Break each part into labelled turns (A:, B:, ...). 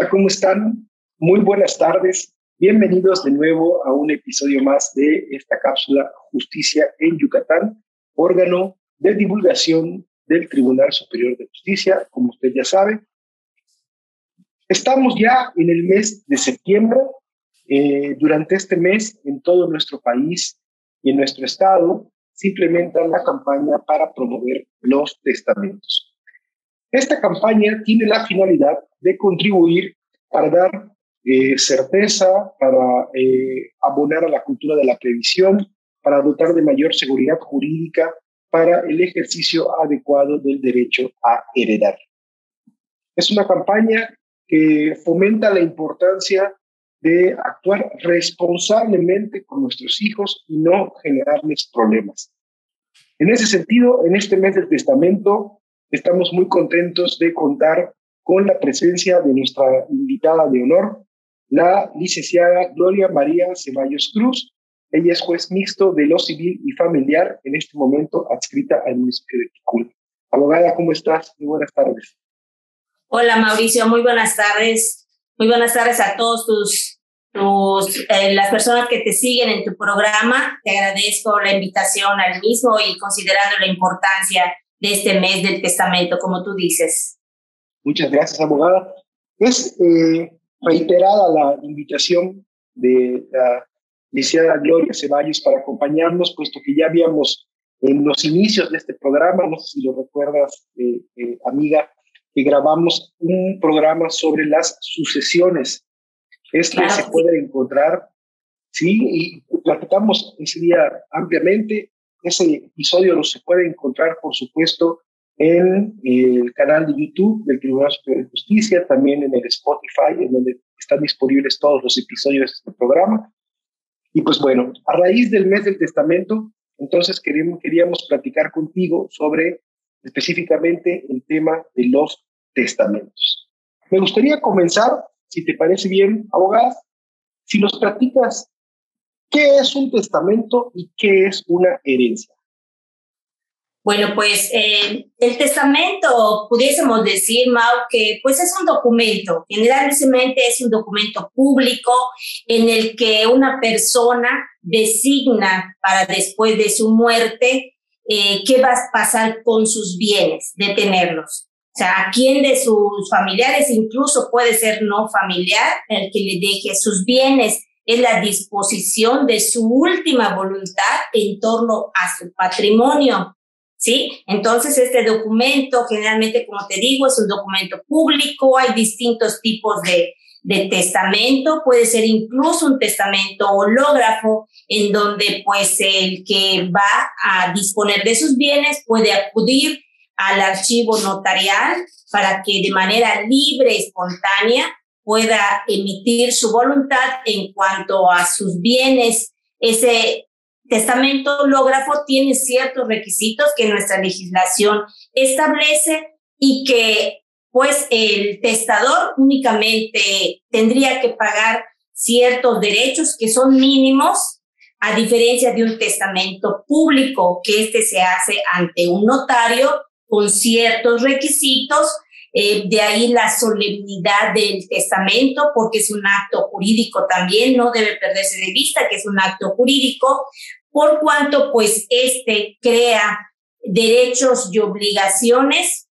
A: Hola, ¿cómo están? Muy buenas tardes. Bienvenidos de nuevo a un episodio más de esta cápsula Justicia en Yucatán, órgano de divulgación del Tribunal Superior de Justicia, como usted ya sabe. Estamos ya en el mes de septiembre. Eh, durante este mes, en todo nuestro país y en nuestro estado, se implementa la campaña para promover los testamentos. Esta campaña tiene la finalidad de contribuir para dar eh, certeza, para eh, abonar a la cultura de la previsión, para dotar de mayor seguridad jurídica para el ejercicio adecuado del derecho a heredar. Es una campaña que fomenta la importancia de actuar responsablemente con nuestros hijos y no generarles problemas. En ese sentido, en este mes del testamento, estamos muy contentos de contar con la presencia de nuestra invitada de honor, la licenciada Gloria María Ceballos Cruz. Ella es juez mixto de lo civil y familiar, en este momento adscrita al municipio de Ticul. Abogada, ¿cómo estás? Muy buenas tardes.
B: Hola Mauricio, muy buenas tardes. Muy buenas tardes a todos tus, tus eh, las personas que te siguen en tu programa. Te agradezco la invitación al mismo y considerando la importancia de este mes del testamento, como tú dices.
A: Muchas gracias, abogada. Es eh, reiterada la invitación de la licenciada Gloria Ceballos para acompañarnos, puesto que ya habíamos en los inicios de este programa, no sé si lo recuerdas, eh, eh, amiga, que grabamos un programa sobre las sucesiones. Este se puede encontrar, sí, y platicamos ese día ampliamente. Ese episodio lo se puede encontrar, por supuesto, en el canal de YouTube del Tribunal Superior de Justicia, también en el Spotify, en donde están disponibles todos los episodios de este programa. Y pues bueno, a raíz del mes del testamento, entonces queríamos, queríamos platicar contigo sobre específicamente el tema de los testamentos. Me gustaría comenzar, si te parece bien, abogada, si nos platicas qué es un testamento y qué es una herencia.
B: Bueno, pues eh, el testamento, pudiésemos decir, Mau, que pues es un documento, generalmente es un documento público en el que una persona designa para después de su muerte eh, qué va a pasar con sus bienes, de tenerlos. O sea, a quién de sus familiares, incluso puede ser no familiar, el que le deje sus bienes, es la disposición de su última voluntad en torno a su patrimonio. ¿sí? Entonces, este documento, generalmente, como te digo, es un documento público, hay distintos tipos de, de testamento, puede ser incluso un testamento hológrafo, en donde pues el que va a disponer de sus bienes puede acudir al archivo notarial para que de manera libre, espontánea, pueda emitir su voluntad en cuanto a sus bienes. Ese testamento hológrafo tiene ciertos requisitos que nuestra legislación establece y que pues el testador únicamente tendría que pagar ciertos derechos que son mínimos, a diferencia de un testamento público, que este se hace ante un notario con ciertos requisitos eh, de ahí la solemnidad del testamento, porque es un acto jurídico también, no debe perderse de vista que es un acto jurídico, por cuanto pues este crea derechos y obligaciones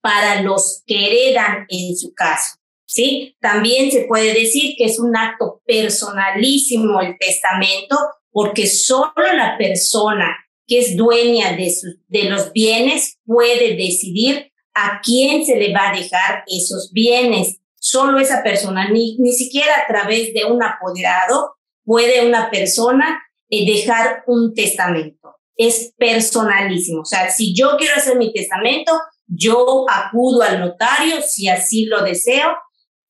B: para los que heredan en su caso. ¿Sí? También se puede decir que es un acto personalísimo el testamento porque solo la persona que es dueña de, sus, de los bienes puede decidir a quién se le va a dejar esos bienes. Solo esa persona, ni, ni siquiera a través de un apoderado puede una persona eh, dejar un testamento. Es personalísimo. O sea, si yo quiero hacer mi testamento, yo acudo al notario, si así lo deseo,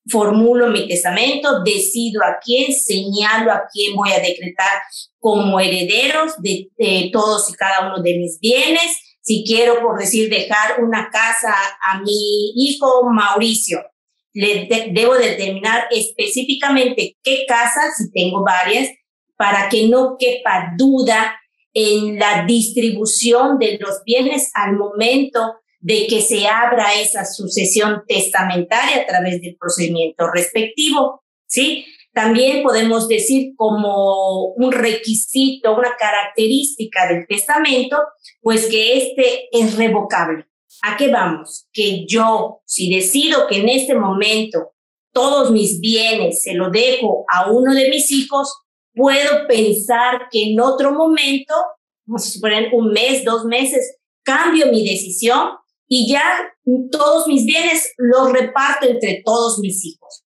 B: formulo mi testamento, decido a quién, señalo a quién voy a decretar como herederos de, de todos y cada uno de mis bienes, si quiero, por decir, dejar una casa a mi hijo Mauricio, le debo determinar específicamente qué casa, si tengo varias, para que no quepa duda en la distribución de los bienes al momento de que se abra esa sucesión testamentaria a través del procedimiento respectivo, ¿sí? También podemos decir como un requisito, una característica del testamento, pues que este es revocable. ¿A qué vamos? Que yo, si decido que en este momento todos mis bienes se lo dejo a uno de mis hijos, puedo pensar que en otro momento, vamos a suponer un mes, dos meses, cambio mi decisión y ya todos mis bienes los reparto entre todos mis hijos.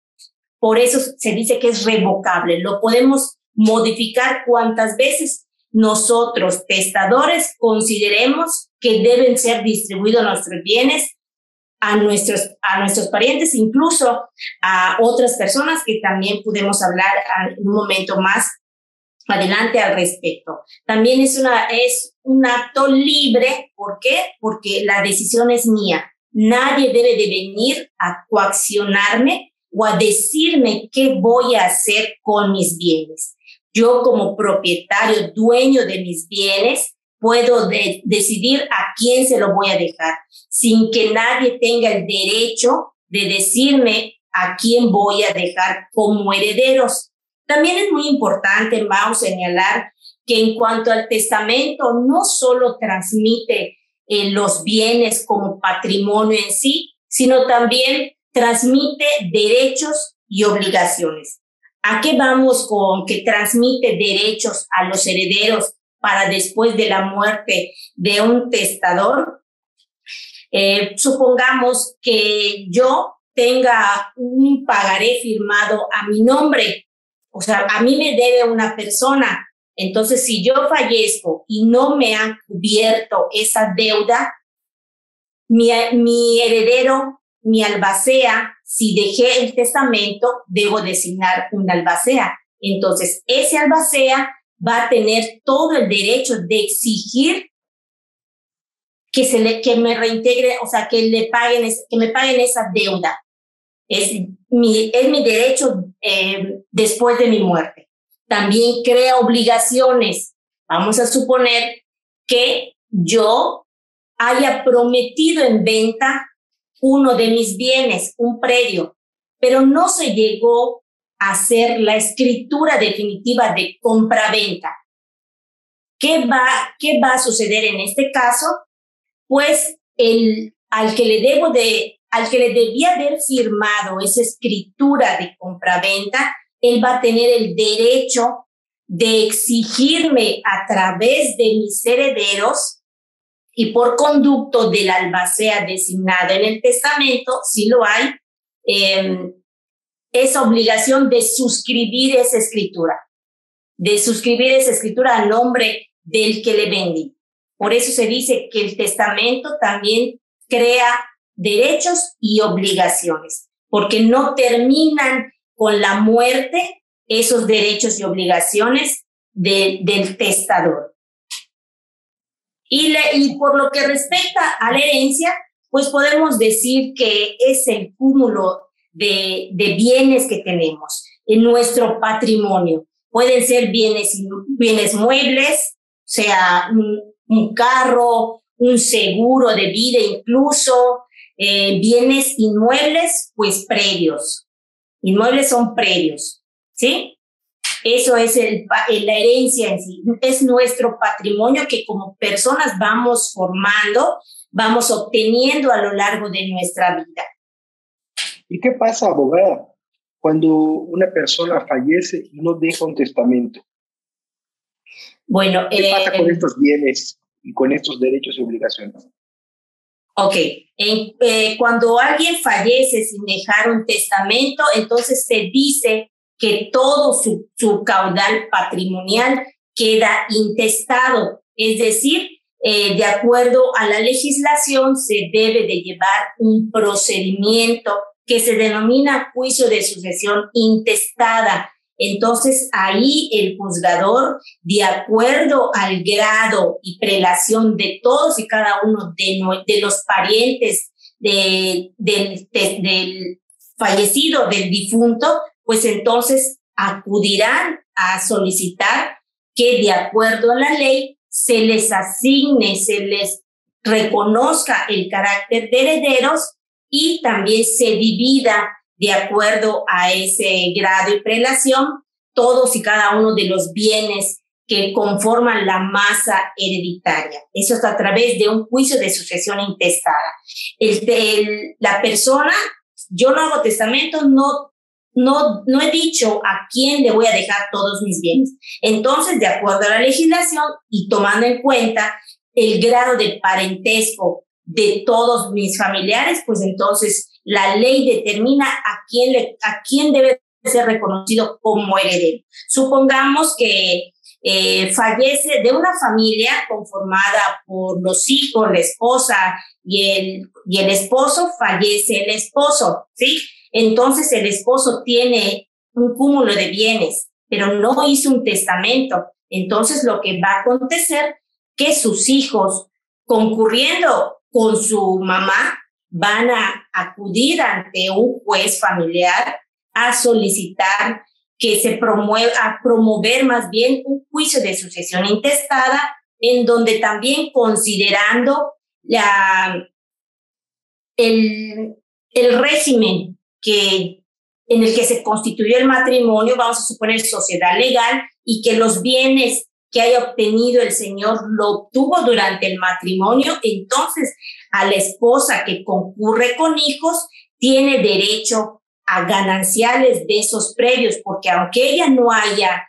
B: Por eso se dice que es revocable. Lo podemos modificar cuantas veces nosotros, testadores, consideremos que deben ser distribuidos nuestros bienes a nuestros, a nuestros parientes, incluso a otras personas que también podemos hablar un momento más adelante al respecto. También es, una, es un acto libre. ¿Por qué? Porque la decisión es mía. Nadie debe de venir a coaccionarme o a decirme qué voy a hacer con mis bienes. Yo como propietario, dueño de mis bienes, puedo decidir a quién se lo voy a dejar sin que nadie tenga el derecho de decirme a quién voy a dejar como herederos. También es muy importante, Mau, señalar que en cuanto al testamento, no solo transmite eh, los bienes como patrimonio en sí, sino también transmite derechos y obligaciones. ¿A qué vamos con que transmite derechos a los herederos para después de la muerte de un testador? Eh, supongamos que yo tenga un pagaré firmado a mi nombre, o sea, a mí me debe una persona. Entonces, si yo fallezco y no me han cubierto esa deuda, mi, mi heredero mi albacea, si dejé el testamento, debo designar un albacea. Entonces, ese albacea va a tener todo el derecho de exigir que se le, que me reintegre, o sea, que le paguen, que me paguen esa deuda. Es mi, es mi derecho eh, después de mi muerte. También crea obligaciones. Vamos a suponer que yo haya prometido en venta uno de mis bienes, un predio, pero no se llegó a hacer la escritura definitiva de compra-venta. ¿Qué va, ¿Qué va a suceder en este caso? Pues el, al que le debo de, al que le debía haber firmado esa escritura de compra-venta, él va a tener el derecho de exigirme a través de mis herederos y por conducto del albacea designada en el testamento, si lo hay, eh, esa obligación de suscribir esa escritura, de suscribir esa escritura a nombre del que le vendí. Por eso se dice que el testamento también crea derechos y obligaciones, porque no terminan con la muerte esos derechos y obligaciones del testador. Y, por lo que respecta a la herencia, pues podemos decir que es el cúmulo de, bienes que tenemos en nuestro patrimonio. Pueden ser bienes, bienes muebles, sea, un, carro, un seguro de vida incluso, eh, bienes inmuebles, pues previos. Inmuebles son previos, ¿sí? Eso es el, la herencia en sí. Es nuestro patrimonio que como personas vamos formando, vamos obteniendo a lo largo de nuestra vida.
A: ¿Y qué pasa, abogada, cuando una persona fallece y no deja un testamento?
B: Bueno,
A: ¿qué pasa con eh, estos bienes y con estos derechos y obligaciones?
B: Ok, eh, cuando alguien fallece sin dejar un testamento, entonces se dice que todo su, su caudal patrimonial queda intestado, es decir, eh, de acuerdo a la legislación, se debe de llevar un procedimiento que se denomina juicio de sucesión intestada. Entonces, ahí el juzgador, de acuerdo al grado y prelación de todos y cada uno de, los parientes de, del, del fallecido, del difunto, pues entonces acudirán a solicitar que de acuerdo a la ley se les asigne, se les reconozca el carácter de herederos y también se divida de acuerdo a ese grado y prelación todos y cada uno de los bienes que conforman la masa hereditaria. Eso es a través de un juicio de sucesión intestada. El, la persona, yo no hago testamento, no, no, no he dicho a quién le voy a dejar todos mis bienes. Entonces, de acuerdo a la legislación y tomando en cuenta el grado de parentesco de todos mis familiares, pues entonces la ley determina a quién, le, a quién debe ser reconocido como heredero. Supongamos que eh, fallece de una familia conformada por los hijos, la esposa y el, y el esposo, fallece el esposo, ¿sí? Entonces el esposo tiene un cúmulo de bienes, pero no hizo un testamento. Entonces lo que va a acontecer que sus hijos, concurriendo con su mamá, van a acudir ante un juez familiar a solicitar que se promueva, a promover más bien un juicio de sucesión intestada, en donde también considerando la, el, el régimen que, en el que se constituyó el matrimonio, vamos a suponer sociedad legal, y que los bienes que haya obtenido el señor lo obtuvo durante el matrimonio, entonces a la esposa que concurre con hijos tiene derecho a gananciales de esos predios, porque aunque ella no haya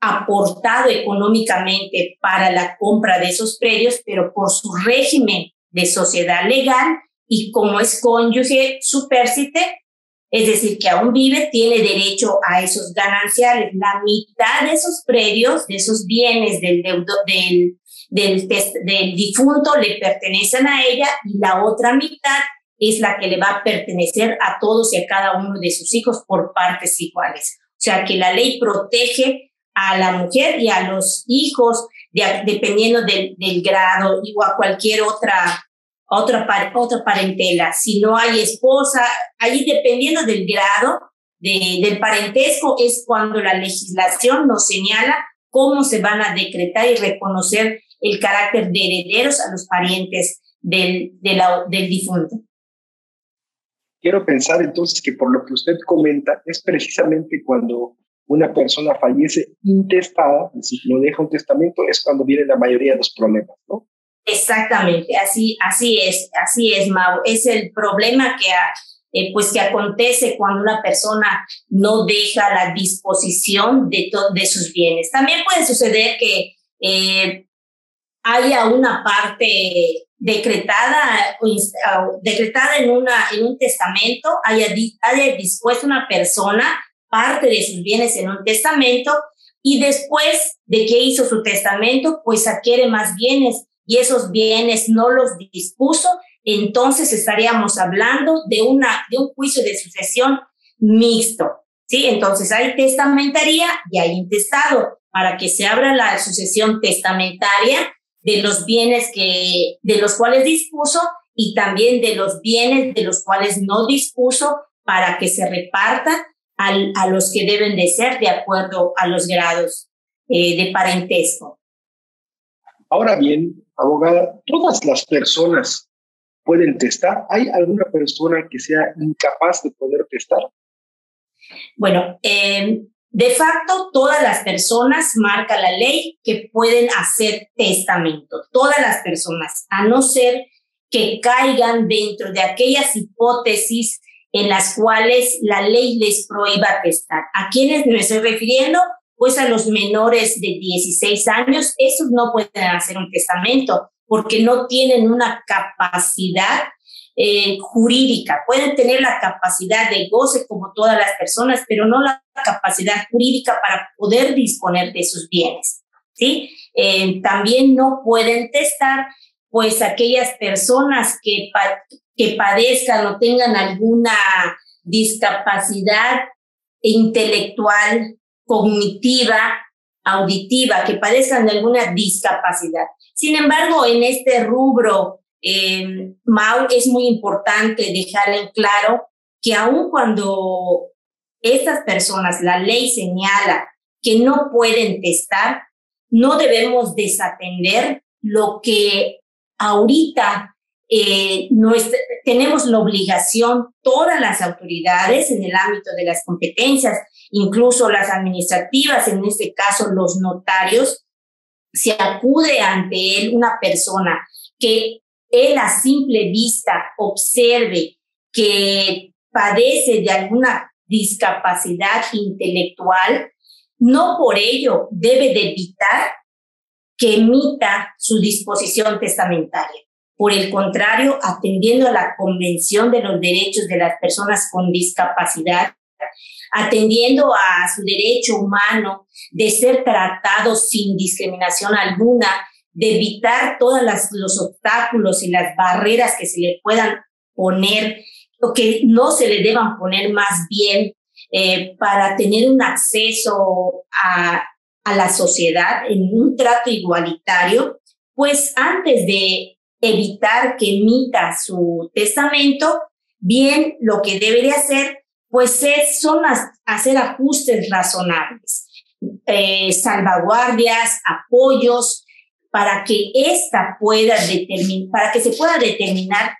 B: aportado económicamente para la compra de esos predios, pero por su régimen de sociedad legal y como es cónyuge supérsite, es decir, que aún vive, tiene derecho a esos gananciales. La mitad de esos predios, de esos bienes del, difunto le pertenecen a ella y la otra mitad es la que le va a pertenecer a todos y a cada uno de sus hijos por partes iguales. O sea que la ley protege a la mujer y a los hijos dependiendo del grado o a cualquier otra otra, otra parentela. Si no hay esposa, ahí dependiendo del grado de, del parentesco es cuando la legislación nos señala cómo se van a decretar y reconocer el carácter de herederos a los parientes del, de la, del difunto.
A: Quiero pensar entonces que por lo que usted comenta es precisamente cuando una persona fallece intestada, es decir, no deja un testamento, es cuando viene la mayoría de los problemas, ¿no?
B: Exactamente, así, así es, así es, Mau. Es el problema que, eh, pues que acontece cuando una persona no deja la disposición de, de sus bienes. También puede suceder que eh, haya una parte decretada, decretada en, una, en un testamento, haya, haya dispuesto una persona parte de sus bienes en un testamento y después de que hizo su testamento, pues adquiere más bienes y esos bienes no los dispuso, entonces estaríamos hablando de, una, de un juicio de sucesión mixto. ¿sí? Entonces hay testamentaría y hay intestado para que se abra la sucesión testamentaria de los bienes que, de los cuales dispuso y también de los bienes de los cuales no dispuso para que se reparta al, a los que deben de ser de acuerdo a los grados eh, de parentesco.
A: Ahora bien, abogada, todas las personas pueden testar. ¿Hay alguna persona que sea incapaz de poder testar?
B: Bueno, em, de facto, todas las personas, marca la ley, que pueden hacer testamento. Todas las personas, a no ser que caigan dentro de aquellas hipótesis en las cuales la ley les prohíba testar. ¿A quiénes me estoy refiriendo? Pues a los menores de 16 años, esos no pueden hacer un testamento porque no tienen una capacidad eh, jurídica. Pueden tener la capacidad de goce como todas las personas, pero no la capacidad jurídica para poder disponer de sus bienes. ¿sí? Eh, también no pueden testar pues aquellas personas que, que padezcan o tengan alguna discapacidad intelectual cognitiva, auditiva, que padezcan de alguna discapacidad. Sin embargo, en este rubro, eh, es muy importante dejar en claro que aun cuando estas personas, la ley señala que no pueden testar, no debemos desatender lo que ahorita eh, tenemos la obligación, todas las autoridades en el ámbito de las competencias, incluso las administrativas, en este caso los notarios, si acude ante él una persona que él a simple vista observe que padece de alguna discapacidad intelectual, no por ello debe de evitar que emita su disposición testamentaria. Por el contrario, atendiendo a la Convención de los Derechos de las Personas con Discapacidad, atendiendo a su derecho humano de ser tratados sin discriminación alguna, de evitar todos los obstáculos y las barreras que se le puedan poner o que no se le deban poner más bien eh, para tener un acceso a, a la sociedad en un trato igualitario, pues antes de evitar que emita su testamento, bien lo que debería hacer, pues es, son hacer ajustes razonables, eh, salvaguardias, apoyos, para que esta pueda determinar, para que se pueda determinar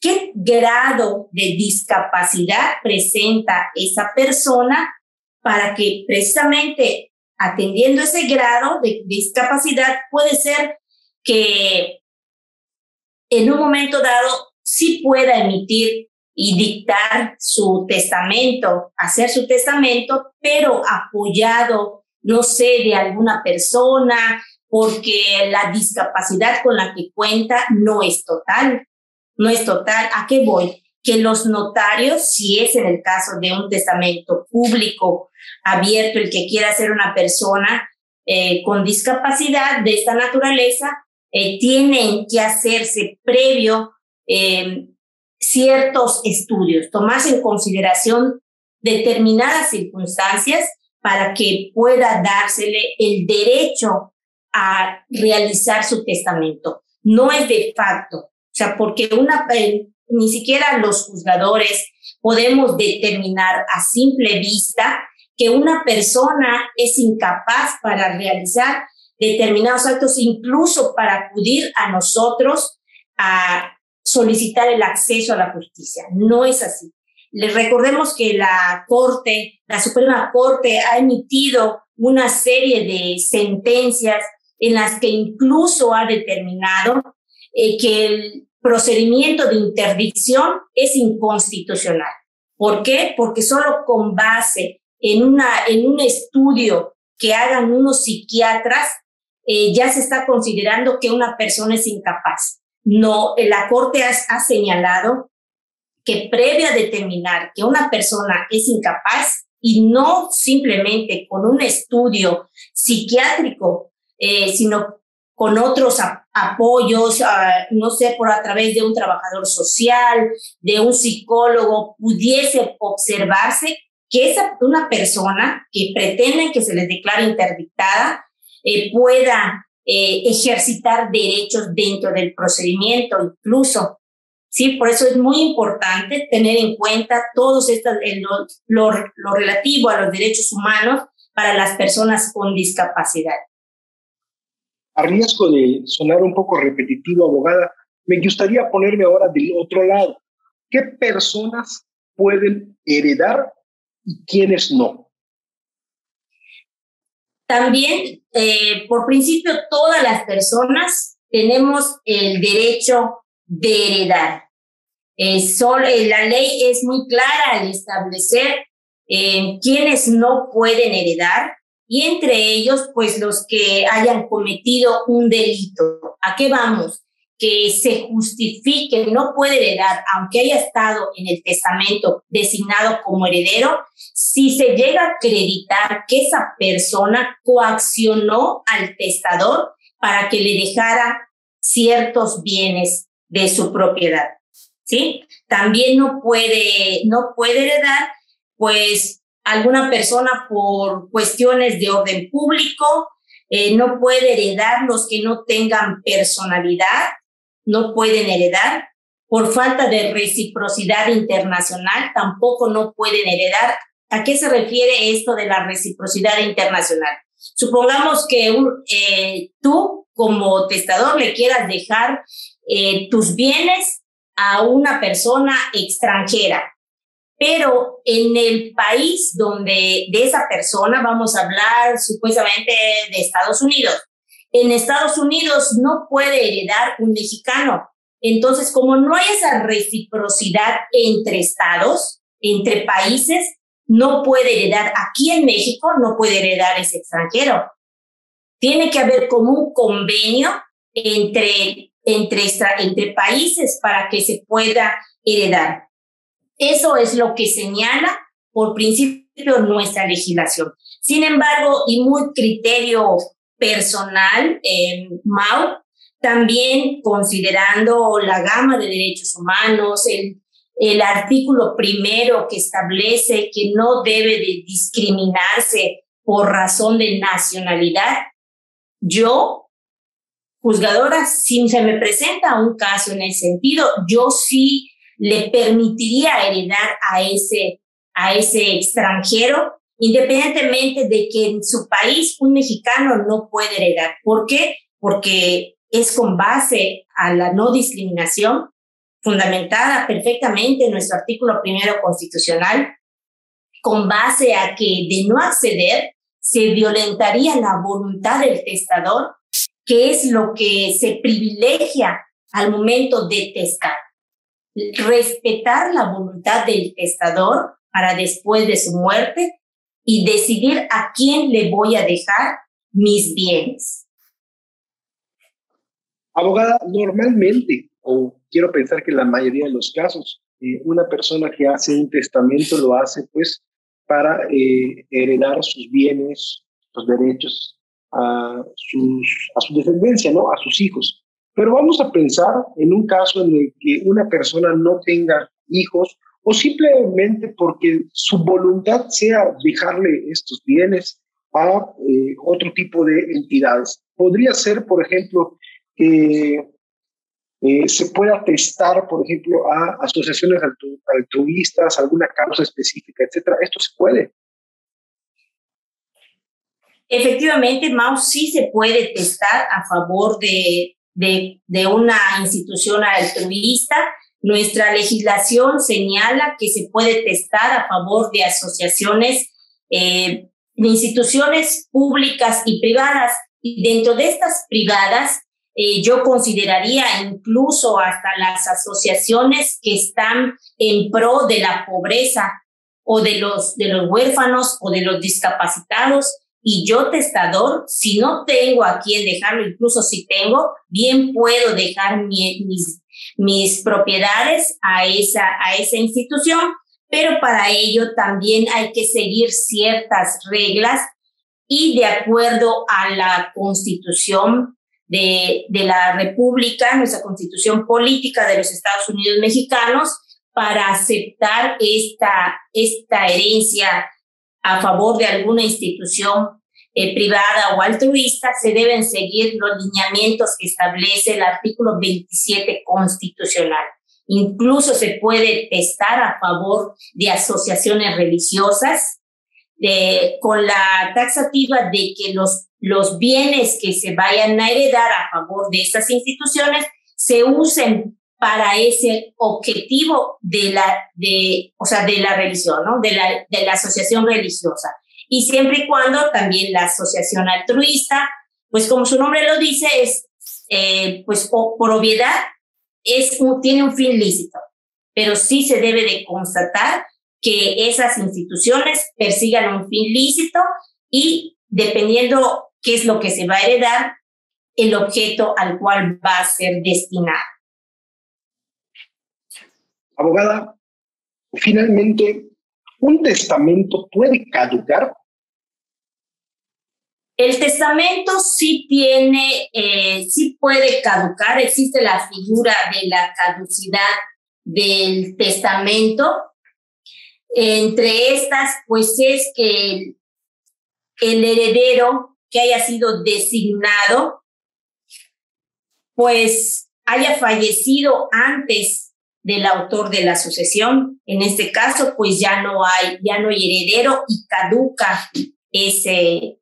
B: qué grado de discapacidad presenta esa persona para que precisamente atendiendo ese grado de discapacidad puede ser que en un momento dado sí pueda emitir y dictar su testamento, hacer su testamento, pero apoyado, no sé, de alguna persona, porque la discapacidad con la que cuenta no es total, no es total. ¿A qué voy? Que los notarios, si es en el caso de un testamento público abierto, el que quiera ser una persona eh, con discapacidad de esta naturaleza, eh, tienen que hacerse previo eh, ciertos estudios, tomarse en consideración determinadas circunstancias para que pueda dársele el derecho a realizar su testamento. No es de facto, o sea, porque una, eh, ni siquiera los juzgadores podemos determinar a simple vista que una persona es incapaz para realizar determinados actos, incluso para acudir a nosotros a solicitar el acceso a la justicia. No es así. Les recordemos que la Corte, la Suprema Corte, ha emitido una serie de sentencias en las que incluso ha determinado eh, que el procedimiento de interdicción es inconstitucional. ¿Por qué? Porque solo con base en, una, en un estudio que hagan unos psiquiatras eh, ya se está considerando que una persona es incapaz. No, eh, la Corte ha, señalado que previo a determinar que una persona es incapaz y no simplemente con un estudio psiquiátrico, eh, sino con otros apoyos, no sé, por a través de un trabajador social, de un psicólogo, pudiese observarse que esa una persona que pretende que se le declare interdictada eh, pueda eh, ejercitar derechos dentro del procedimiento incluso. Sí, por eso es muy importante tener en cuenta todos estos, lo, lo relativo a los derechos humanos para las personas con discapacidad.
A: A riesgo de sonar un poco repetitivo, abogada, me gustaría ponerme ahora del otro lado. ¿Qué personas pueden heredar y quiénes no?
B: También, eh, por principio, todas las personas tenemos el derecho de heredar. Eh, la ley es muy clara al establecer eh, quiénes no pueden heredar y entre ellos, pues los que hayan cometido un delito. ¿A qué vamos? Que se justifique, no puede heredar, aunque haya estado en el testamento designado como heredero, si se llega a acreditar que esa persona coaccionó al testador para que le dejara ciertos bienes de su propiedad. ¿Sí? También no puede, no puede heredar, pues, alguna persona por cuestiones de orden público, eh, no puede heredar los que no tengan personalidad, no pueden heredar. Por falta de reciprocidad internacional, tampoco no pueden heredar. ¿A qué se refiere esto de la reciprocidad internacional? Supongamos que eh, tú como testador le quieras dejar eh, tus bienes a una persona extranjera, pero en el país donde de esa persona, vamos a hablar supuestamente de Estados Unidos, en Estados Unidos no puede heredar un mexicano. Entonces, como no hay esa reciprocidad entre estados, entre países, no puede heredar aquí en México, no puede heredar ese extranjero. Tiene que haber como un convenio entre, entre, entre países para que se pueda heredar. Eso es lo que señala por principio nuestra legislación. Sin embargo, y muy criterio personal, eh, Mau, también considerando la gama de derechos humanos, el, el artículo primero que establece que no debe de discriminarse por razón de nacionalidad, yo, juzgadora, si se me presenta un caso en ese sentido, yo sí le permitiría heredar a ese, a ese extranjero, independientemente de que en su país un mexicano no puede heredar. ¿Por qué? Porque es con base a la no discriminación, fundamentada perfectamente en nuestro artículo primero constitucional, con base a que de no acceder se violentaría la voluntad del testador, que es lo que se privilegia al momento de testar. Respetar la voluntad del testador para después de su muerte y decidir a quién le voy a dejar mis bienes.
A: Abogada, normalmente, o quiero pensar que la mayoría de los casos, eh, una persona que hace un testamento lo hace pues para eh, heredar sus bienes, los derechos a, sus, a su descendencia, ¿no? A sus hijos. Pero vamos a pensar en un caso en el que una persona no tenga hijos o simplemente porque su voluntad sea dejarle estos bienes a eh, otro tipo de entidades. Podría ser, por ejemplo, que eh, se pueda prestar, por ejemplo, a asociaciones altruistas, alguna causa específica, etcétera. Esto se puede.
B: Efectivamente, Mao sí se puede testar a favor de, de una institución altruista. Nuestra legislación señala que se puede testar a favor de asociaciones, eh, de instituciones públicas y privadas. Y dentro de estas privadas eh, yo consideraría incluso hasta las asociaciones que están en pro de la pobreza o de los, de los huérfanos o de los discapacitados. Y yo, testador, si no tengo a quién dejarlo, incluso si tengo, bien puedo dejar mis, mis propiedades a esa, a esa institución, pero para ello también hay que seguir ciertas reglas y de acuerdo a la constitución de, de la República, nuestra constitución política de los Estados Unidos mexicanos, para aceptar esta, esta herencia a favor de alguna institución eh, privada o altruista, se deben seguir los lineamientos que establece el artículo 27 constitucional. Incluso se puede testar a favor de asociaciones religiosas de, con la taxativa de que los los bienes que se vayan a heredar a favor de estas instituciones se usen para ese objetivo de la, de, o sea, de la religión, ¿no? De la, de la asociación religiosa. Y siempre y cuando también la asociación altruista, pues como su nombre lo dice, es, eh, pues por obviedad, es tiene un fin lícito, pero sí se debe de constatar que esas instituciones persigan un fin lícito y dependiendo qué es lo que se va a heredar, el objeto al cual va a ser destinado.
A: Abogada, finalmente, ¿un testamento puede caducar?
B: El testamento sí tiene, eh, sí puede caducar, existe la figura de la caducidad del testamento. Entre estas, pues es que el heredero que haya sido designado, pues haya fallecido antes del autor de la sucesión. En este caso, pues ya no hay, ya no hay heredero y caduca ese,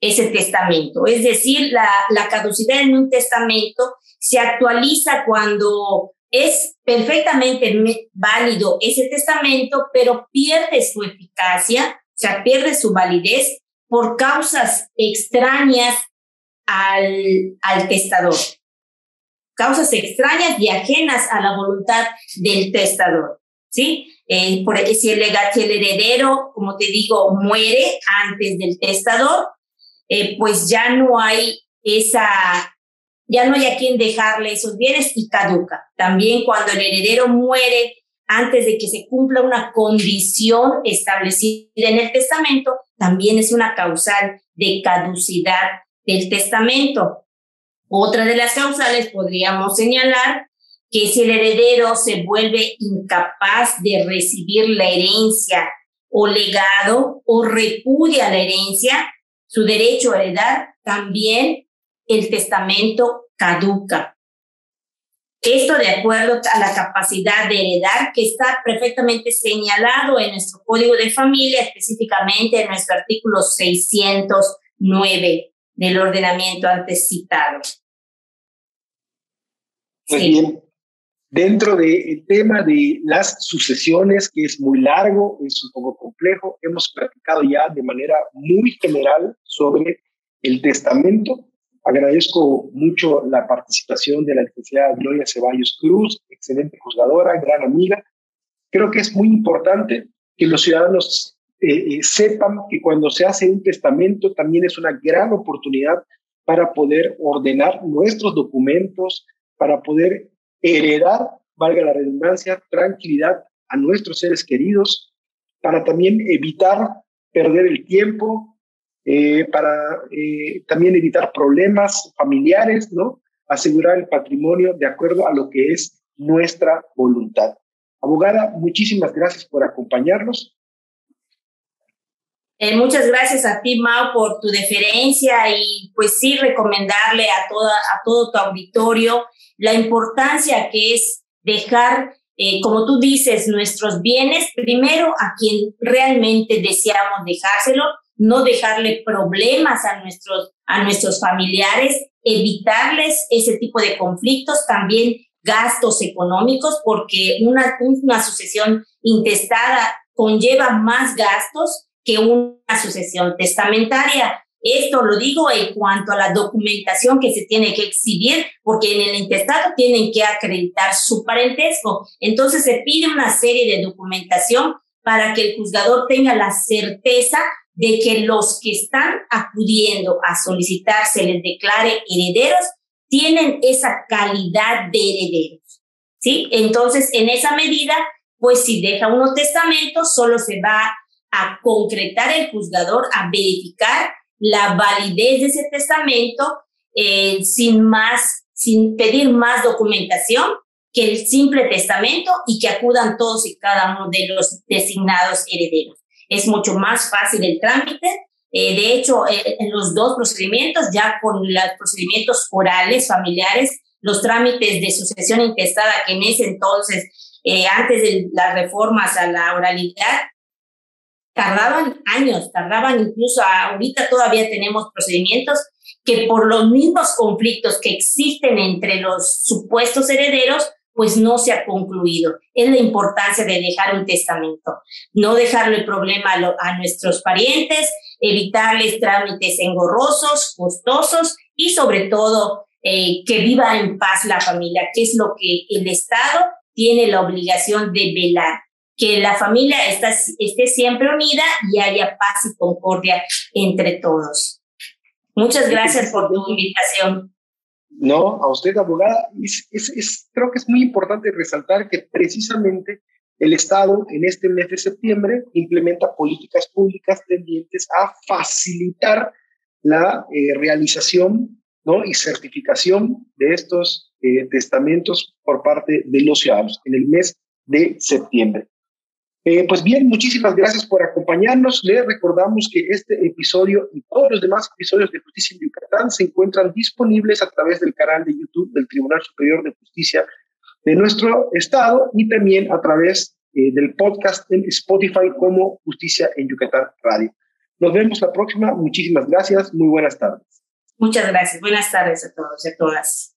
B: ese testamento. Es decir, la, la caducidad en un testamento se actualiza cuando es perfectamente válido ese testamento, pero pierde su eficacia, o sea, pierde su validez por causas extrañas al, al testador. Causas extrañas y ajenas a la voluntad del testador. ¿Sí? Eh, por, si, el, si el heredero, como te digo, muere antes del testador, eh, pues ya no hay esa, ya no hay a quien dejarle esos bienes y caduca. También cuando el heredero muere antes de que se cumpla una condición establecida en el testamento, también es una causal de caducidad del testamento. Otra de las causales podríamos señalar que si el heredero se vuelve incapaz de recibir la herencia o legado o repudia la herencia, su derecho a heredar, también el testamento caduca. Esto de acuerdo a la capacidad de heredar que está perfectamente señalado en nuestro código de familia, específicamente en nuestro artículo 609 del ordenamiento antes citado.
A: Pues bien, dentro del tema de las sucesiones, que es muy largo, es un poco complejo, hemos platicado ya de manera muy general sobre el testamento Agradezco mucho la participación de la licenciada Gloria Ceballos Cruz, excelente juzgadora, gran amiga. Creo que es muy importante que los ciudadanos eh, eh, sepan que cuando se hace un testamento también es una gran oportunidad para poder ordenar nuestros documentos, para poder heredar, valga la redundancia, tranquilidad a nuestros seres queridos, para también evitar perder el tiempo, eh, para eh, también evitar problemas familiares, ¿no? Asegurar el patrimonio de acuerdo a lo que es nuestra voluntad. Abogada, muchísimas gracias por acompañarnos.
B: Eh, muchas gracias a ti, Mau, por tu deferencia y pues sí recomendarle a, toda, a todo tu auditorio la importancia que es dejar, como tú dices, nuestros bienes primero a quien realmente deseamos dejárselo no dejarle problemas a nuestros, a nuestros familiares, evitarles ese tipo de conflictos, también gastos económicos, porque una, una sucesión intestada conlleva más gastos que una sucesión testamentaria. Esto lo digo en cuanto a la documentación que se tiene que exhibir, porque en el intestado tienen que acreditar su parentesco. Entonces se pide una serie de documentación para que el juzgador tenga la certeza de que los que están acudiendo a solicitar se les declare herederos tienen esa calidad de herederos. ¿Sí? Entonces, en esa medida, pues si deja unos testamentos, solo se va a concretar el juzgador, a verificar la validez de ese testamento eh, sin más, sin pedir más documentación que el simple testamento y que acudan todos y cada uno de los designados herederos es mucho más fácil el trámite. Eh, de hecho, eh, en los dos procedimientos, ya con los procedimientos orales, familiares, los trámites de sucesión intestada que en ese entonces, antes de las reformas a la oralidad, tardaban años, tardaban incluso ahorita todavía tenemos procedimientos que por los mismos conflictos que existen entre los supuestos herederos, pues no se ha concluido. Es la importancia de dejar un testamento, no dejarle problema a, nuestros parientes, evitarles trámites engorrosos, costosos y sobre todo eh, que viva en paz la familia, que es lo que el Estado tiene la obligación de velar, que la familia esté siempre unida y haya paz y concordia entre todos. Muchas gracias por tu invitación.
A: No, a usted, abogada, es, creo que es muy importante resaltar que precisamente el Estado en este mes de septiembre implementa políticas públicas tendientes a facilitar la eh, realización ¿no? y certificación de estos eh, testamentos por parte de los ciudadanos en el mes de septiembre. Eh, pues bien, muchísimas gracias por acompañarnos. Les recordamos que este episodio y todos los demás episodios de Justicia en Yucatán se encuentran disponibles a través del canal de YouTube del Tribunal Superior de Justicia de nuestro estado y también a través eh, del podcast en Spotify como Justicia en Yucatán Radio. Nos vemos la próxima. Muchísimas gracias. Muy buenas tardes.
B: Muchas gracias. Buenas tardes a todos y a todas.